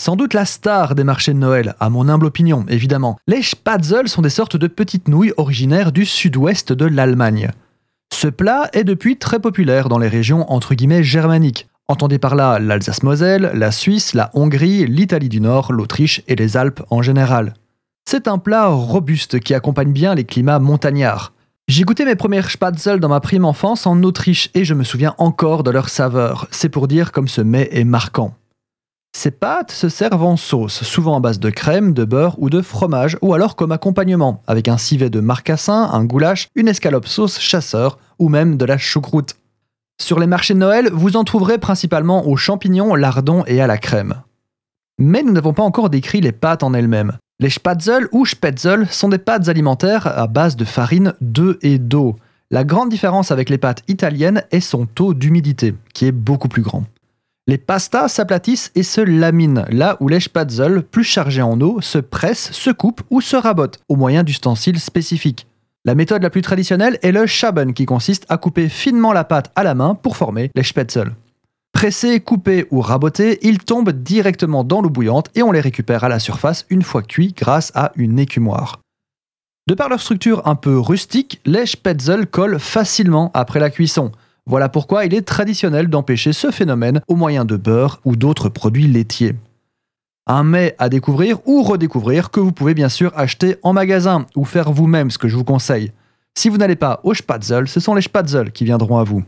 Sans doute la star des marchés de Noël, à mon humble opinion, évidemment. Les Spätzle sont des sortes de petites nouilles originaires du sud-ouest de l'Allemagne. Ce plat est depuis très populaire dans les régions entre guillemets germaniques. Entendez par là l'Alsace-Moselle, la Suisse, la Hongrie, l'Italie du Nord, l'Autriche et les Alpes en général. C'est un plat robuste qui accompagne bien les climats montagnards. J'ai goûté mes premières Spätzle dans ma prime enfance en Autriche et je me souviens encore de leur saveur. C'est pour dire comme ce mets est marquant. Ces pâtes se servent en sauce, souvent à base de crème, de beurre ou de fromage, ou alors comme accompagnement, avec un civet de marcassin, un goulash, une escalope sauce chasseur, ou même de la choucroute. Sur les marchés de Noël, vous en trouverez principalement aux champignons, lardons et à la crème. Mais nous n'avons pas encore décrit les pâtes en elles-mêmes. Les Spätzle ou Spätzle sont des pâtes alimentaires à base de farine, d'œufs et d'eau. La grande différence avec les pâtes italiennes est son taux d'humidité, qui est beaucoup plus grand. Les pastas s'aplatissent et se laminent, là où les spätzle, plus chargés en eau, se pressent, se coupent ou se rabotent, au moyen d'ustensiles spécifiques. La méthode la plus traditionnelle est le Schaben, qui consiste à couper finement la pâte à la main pour former les spätzle. Pressés, coupés ou rabotés, ils tombent directement dans l'eau bouillante et on les récupère à la surface une fois cuits grâce à une écumoire. De par leur structure un peu rustique, les spätzle collent facilement après la cuisson. Voilà pourquoi il est traditionnel d'empêcher ce phénomène au moyen de beurre ou d'autres produits laitiers. Un mets à découvrir ou redécouvrir que vous pouvez bien sûr acheter en magasin ou faire vous-même ce que je vous conseille. Si vous n'allez pas au Spätzle, ce sont les Spätzle qui viendront à vous.